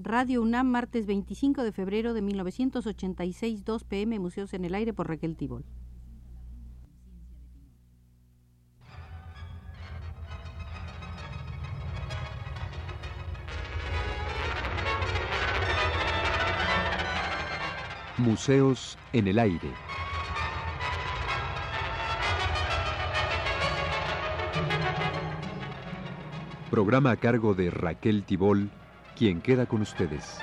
Radio UNAM, martes 25 de febrero de 1986, 2 pm, Museos en el Aire por Raquel Tibol. Museos en el Aire. Programa a cargo de Raquel Tibol, quien queda con ustedes.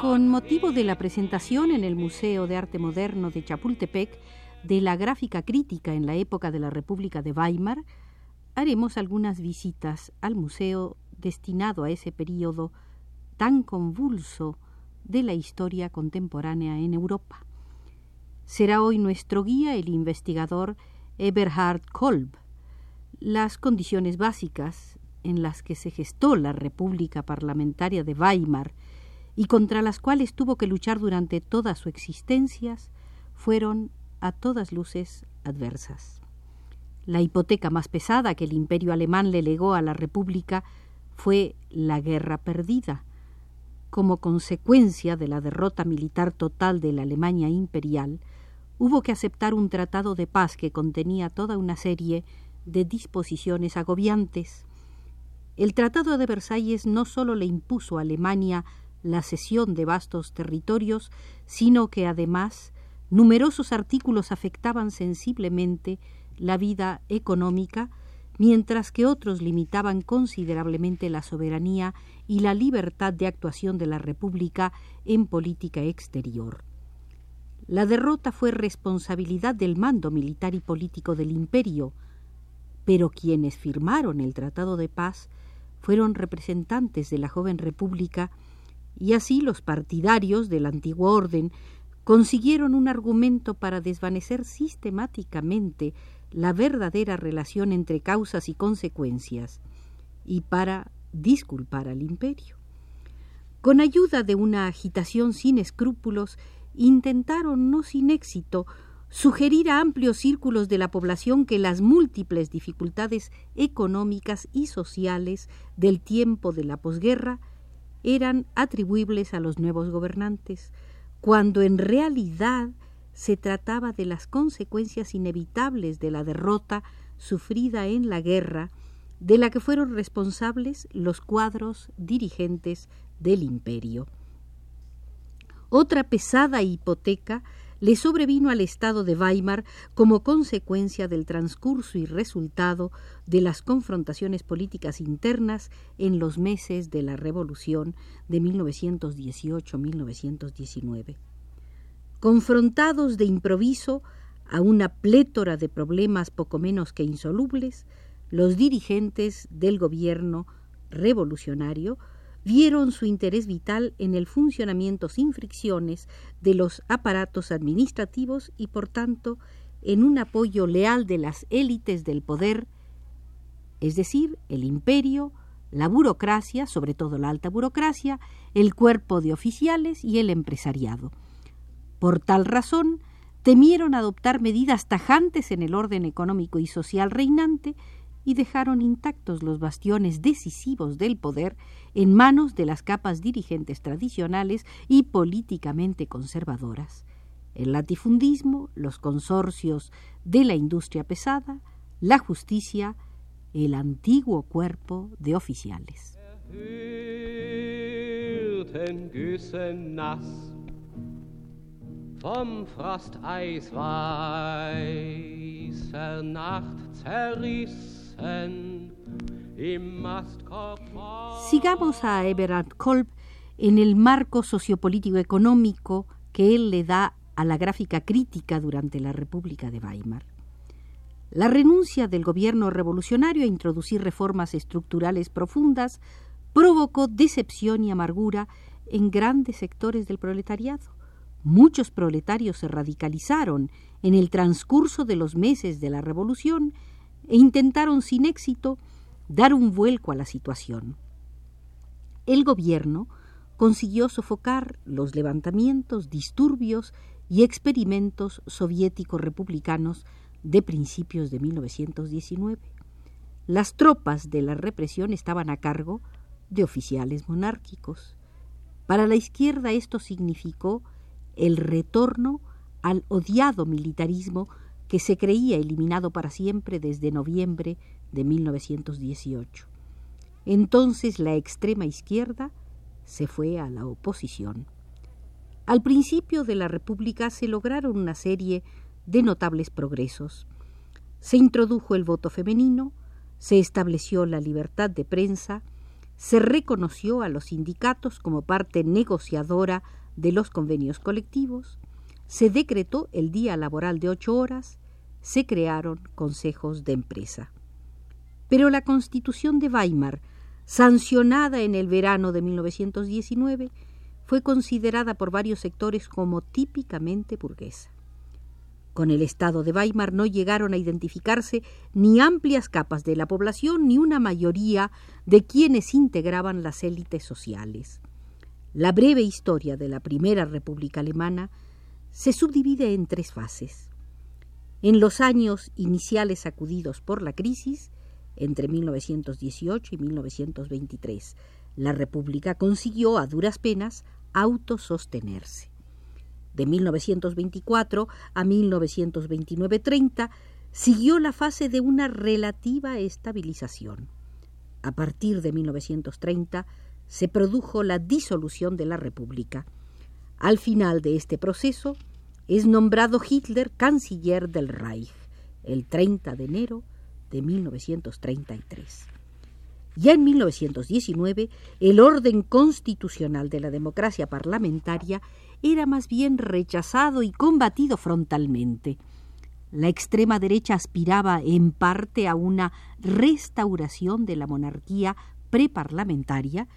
Con motivo de la presentación en el Museo de Arte Moderno de Chapultepec de la gráfica crítica en la época de la República de Weimar, haremos algunas visitas al museo destinado a ese período tan convulso de la historia contemporánea en Europa. Será hoy nuestro guía el investigador Eberhard Kolb. Las condiciones básicas en las que se gestó la República Parlamentaria de Weimar y contra las cuales tuvo que luchar durante toda su existencia fueron a todas luces adversas. La hipoteca más pesada que el imperio alemán le legó a la República fue la guerra perdida. Como consecuencia de la derrota militar total de la Alemania imperial, hubo que aceptar un tratado de paz que contenía toda una serie de disposiciones agobiantes. El Tratado de Versalles no sólo le impuso a Alemania la cesión de vastos territorios, sino que además numerosos artículos afectaban sensiblemente la vida económica, mientras que otros limitaban considerablemente la soberanía y la libertad de actuación de la República en política exterior. La derrota fue responsabilidad del mando militar y político del imperio, pero quienes firmaron el Tratado de Paz fueron representantes de la joven República y así los partidarios del antiguo orden consiguieron un argumento para desvanecer sistemáticamente la verdadera relación entre causas y consecuencias y para disculpar al imperio. Con ayuda de una agitación sin escrúpulos, intentaron, no sin éxito, sugerir a amplios círculos de la población que las múltiples dificultades económicas y sociales del tiempo de la posguerra eran atribuibles a los nuevos gobernantes, cuando en realidad se trataba de las consecuencias inevitables de la derrota sufrida en la guerra, de la que fueron responsables los cuadros dirigentes del imperio. Otra pesada hipoteca le sobrevino al Estado de Weimar como consecuencia del transcurso y resultado de las confrontaciones políticas internas en los meses de la Revolución de 1918-1919 confrontados de improviso a una plétora de problemas poco menos que insolubles, los dirigentes del gobierno revolucionario vieron su interés vital en el funcionamiento sin fricciones de los aparatos administrativos y, por tanto, en un apoyo leal de las élites del poder, es decir, el imperio, la burocracia, sobre todo la alta burocracia, el cuerpo de oficiales y el empresariado. Por tal razón, temieron adoptar medidas tajantes en el orden económico y social reinante y dejaron intactos los bastiones decisivos del poder en manos de las capas dirigentes tradicionales y políticamente conservadoras. El latifundismo, los consorcios de la industria pesada, la justicia, el antiguo cuerpo de oficiales. Vom Frosteis weißer zerrissen im Mastkorb. Sigamos a Eberhard Kolb en el marco sociopolítico económico que él le da a la gráfica crítica durante la República de Weimar. La renuncia del gobierno revolucionario a introducir reformas estructurales profundas provocó decepción y amargura en grandes sectores del proletariado. Muchos proletarios se radicalizaron en el transcurso de los meses de la Revolución e intentaron sin éxito dar un vuelco a la situación. El gobierno consiguió sofocar los levantamientos, disturbios y experimentos soviéticos republicanos de principios de 1919. Las tropas de la represión estaban a cargo de oficiales monárquicos. Para la izquierda esto significó el retorno al odiado militarismo que se creía eliminado para siempre desde noviembre de 1918. Entonces la extrema izquierda se fue a la oposición. Al principio de la República se lograron una serie de notables progresos. Se introdujo el voto femenino, se estableció la libertad de prensa, se reconoció a los sindicatos como parte negociadora de los convenios colectivos, se decretó el día laboral de ocho horas, se crearon consejos de empresa. Pero la Constitución de Weimar, sancionada en el verano de 1919, fue considerada por varios sectores como típicamente burguesa. Con el Estado de Weimar no llegaron a identificarse ni amplias capas de la población ni una mayoría de quienes integraban las élites sociales. La breve historia de la Primera República Alemana se subdivide en tres fases. En los años iniciales sacudidos por la crisis, entre 1918 y 1923, la República consiguió a duras penas autosostenerse. De 1924 a 1929-30 siguió la fase de una relativa estabilización. A partir de 1930 se produjo la disolución de la República. Al final de este proceso es nombrado Hitler canciller del Reich el 30 de enero de 1933. Ya en 1919, el orden constitucional de la democracia parlamentaria era más bien rechazado y combatido frontalmente. La extrema derecha aspiraba en parte a una restauración de la monarquía preparlamentaria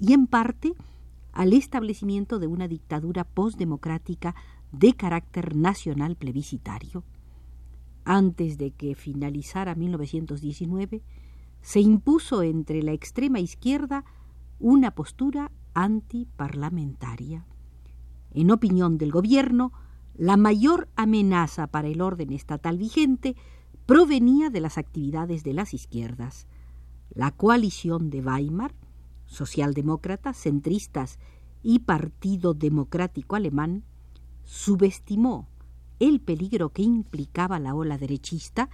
y en parte al establecimiento de una dictadura postdemocrática de carácter nacional plebiscitario. Antes de que finalizara 1919, se impuso entre la extrema izquierda una postura antiparlamentaria. En opinión del gobierno, la mayor amenaza para el orden estatal vigente provenía de las actividades de las izquierdas. La coalición de Weimar, socialdemócratas, centristas y Partido Democrático Alemán, subestimó el peligro que implicaba la ola derechista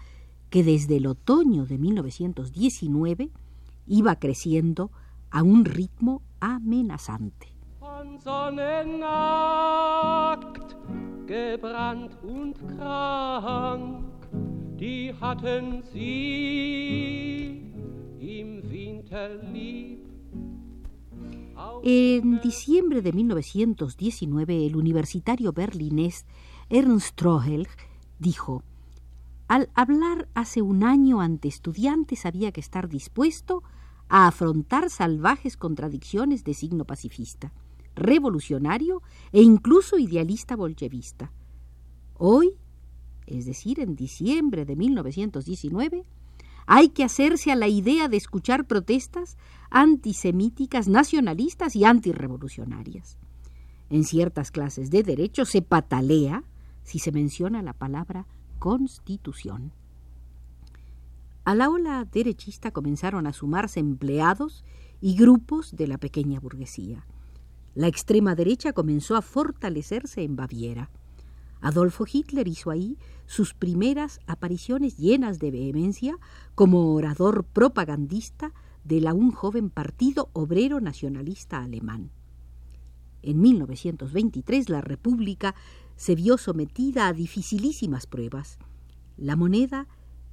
que desde el otoño de 1919 iba creciendo a un ritmo amenazante. En diciembre de 1919, el universitario berlinés Ernst Trohel dijo al hablar hace un año ante estudiantes había que estar dispuesto a afrontar salvajes contradicciones de signo pacifista, revolucionario e incluso idealista bolchevista. Hoy, es decir, en diciembre de 1919, hay que hacerse a la idea de escuchar protestas antisemíticas, nacionalistas y antirrevolucionarias. En ciertas clases de derecho se patalea si se menciona la palabra Constitución. A la ola derechista comenzaron a sumarse empleados y grupos de la pequeña burguesía. La extrema derecha comenzó a fortalecerse en Baviera. Adolfo Hitler hizo ahí sus primeras apariciones llenas de vehemencia como orador propagandista de la un joven partido obrero nacionalista alemán. En 1923 la República se vio sometida a dificilísimas pruebas. La moneda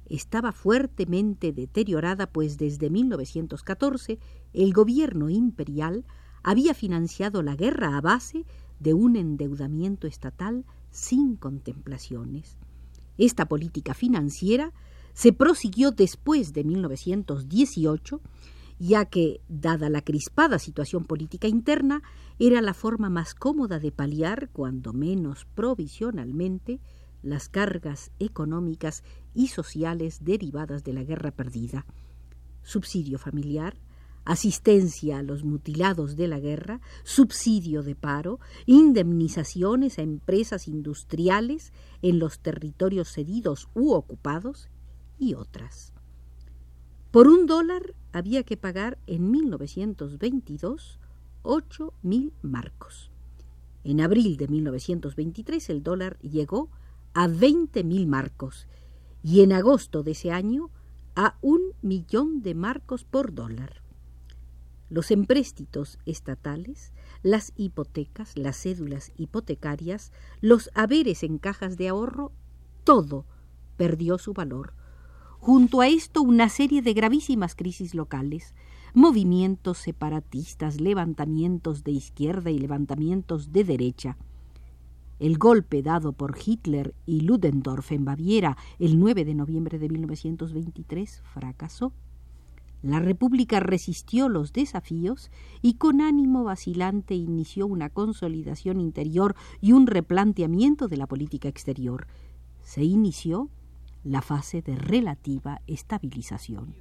estaba fuertemente deteriorada, pues desde 1914 el gobierno imperial había financiado la guerra a base de un endeudamiento estatal sin contemplaciones. Esta política financiera se prosiguió después de 1918 ya que, dada la crispada situación política interna, era la forma más cómoda de paliar, cuando menos provisionalmente, las cargas económicas y sociales derivadas de la guerra perdida. subsidio familiar, asistencia a los mutilados de la guerra, subsidio de paro, indemnizaciones a empresas industriales en los territorios cedidos u ocupados y otras. Por un dólar había que pagar en 1922 ocho mil marcos. En abril de 1923 el dólar llegó a veinte mil marcos y en agosto de ese año a un millón de marcos por dólar los empréstitos estatales, las hipotecas, las cédulas hipotecarias, los haberes en cajas de ahorro, todo perdió su valor. Junto a esto una serie de gravísimas crisis locales, movimientos separatistas, levantamientos de izquierda y levantamientos de derecha. El golpe dado por Hitler y Ludendorff en Baviera el 9 de noviembre de 1923 fracasó. La República resistió los desafíos y con ánimo vacilante inició una consolidación interior y un replanteamiento de la política exterior. Se inició la fase de relativa estabilización.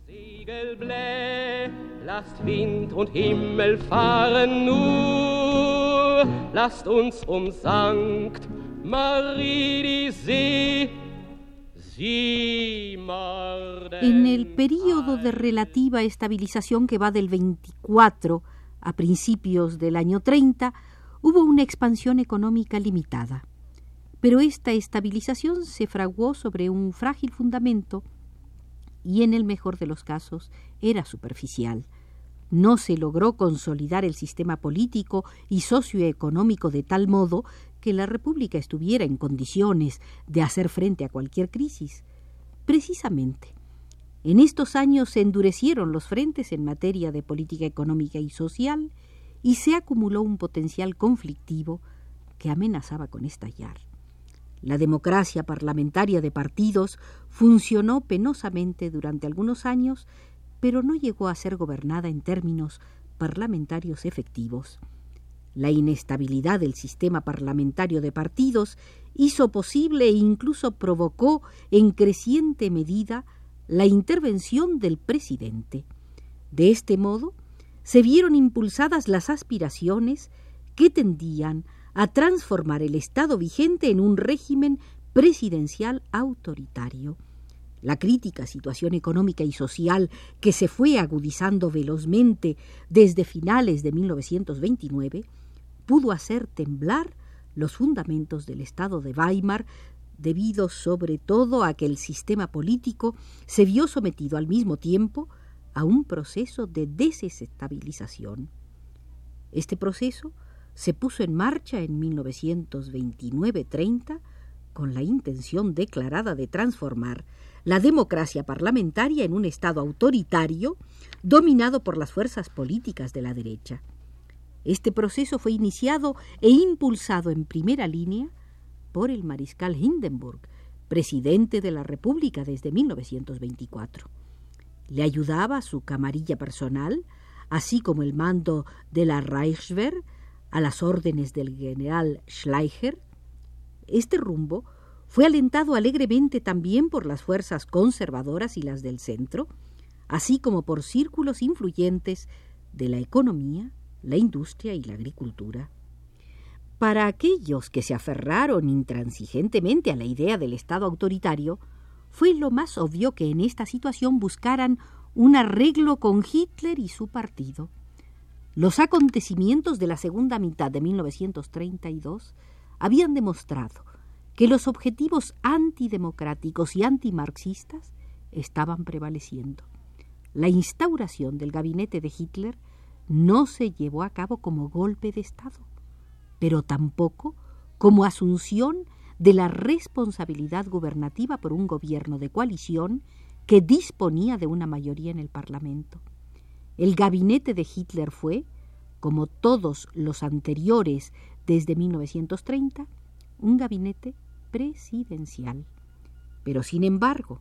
En el periodo de relativa estabilización que va del 24 a principios del año 30, hubo una expansión económica limitada. Pero esta estabilización se fraguó sobre un frágil fundamento y en el mejor de los casos era superficial. No se logró consolidar el sistema político y socioeconómico de tal modo que la República estuviera en condiciones de hacer frente a cualquier crisis. Precisamente, en estos años se endurecieron los frentes en materia de política económica y social y se acumuló un potencial conflictivo que amenazaba con estallar. La democracia parlamentaria de partidos funcionó penosamente durante algunos años, pero no llegó a ser gobernada en términos parlamentarios efectivos. La inestabilidad del sistema parlamentario de partidos hizo posible e incluso provocó en creciente medida la intervención del presidente. De este modo, se vieron impulsadas las aspiraciones que tendían a transformar el Estado vigente en un régimen presidencial autoritario. La crítica situación económica y social que se fue agudizando velozmente desde finales de 1929 pudo hacer temblar los fundamentos del Estado de Weimar, debido sobre todo a que el sistema político se vio sometido al mismo tiempo a un proceso de desestabilización. Este proceso se puso en marcha en 1929-30 con la intención declarada de transformar la democracia parlamentaria en un Estado autoritario dominado por las fuerzas políticas de la derecha. Este proceso fue iniciado e impulsado en primera línea por el mariscal Hindenburg, presidente de la República desde 1924. Le ayudaba su camarilla personal, así como el mando de la Reichswehr, a las órdenes del general Schleicher. Este rumbo fue alentado alegremente también por las fuerzas conservadoras y las del centro, así como por círculos influyentes de la economía, la industria y la agricultura. Para aquellos que se aferraron intransigentemente a la idea del Estado autoritario, fue lo más obvio que en esta situación buscaran un arreglo con Hitler y su partido. Los acontecimientos de la segunda mitad de 1932 habían demostrado que los objetivos antidemocráticos y antimarxistas estaban prevaleciendo. La instauración del gabinete de Hitler no se llevó a cabo como golpe de Estado, pero tampoco como asunción de la responsabilidad gubernativa por un gobierno de coalición que disponía de una mayoría en el Parlamento. El gabinete de Hitler fue, como todos los anteriores desde 1930, un gabinete presidencial. Pero, sin embargo,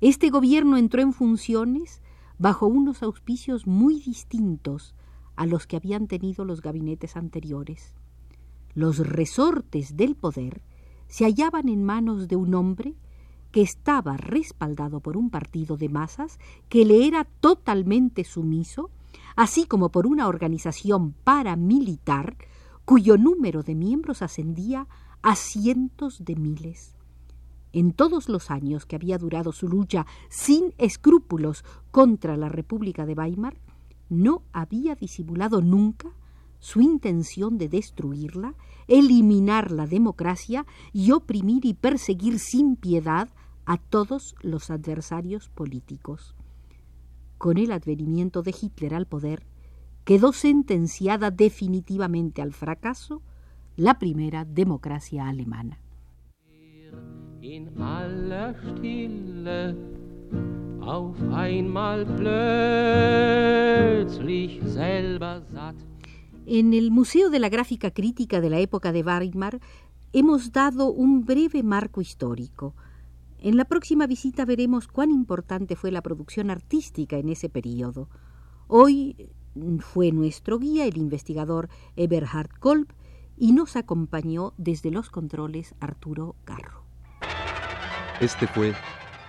este gobierno entró en funciones bajo unos auspicios muy distintos a los que habían tenido los gabinetes anteriores. Los resortes del poder se hallaban en manos de un hombre que estaba respaldado por un partido de masas que le era totalmente sumiso, así como por una organización paramilitar cuyo número de miembros ascendía a cientos de miles. En todos los años que había durado su lucha sin escrúpulos contra la República de Weimar, no había disimulado nunca su intención de destruirla, eliminar la democracia y oprimir y perseguir sin piedad a todos los adversarios políticos. Con el advenimiento de Hitler al poder, quedó sentenciada definitivamente al fracaso la primera democracia alemana. En el Museo de la Gráfica Crítica de la época de Weimar hemos dado un breve marco histórico. En la próxima visita veremos cuán importante fue la producción artística en ese periodo. Hoy fue nuestro guía el investigador Eberhard Kolb y nos acompañó desde los controles Arturo Garro. Este fue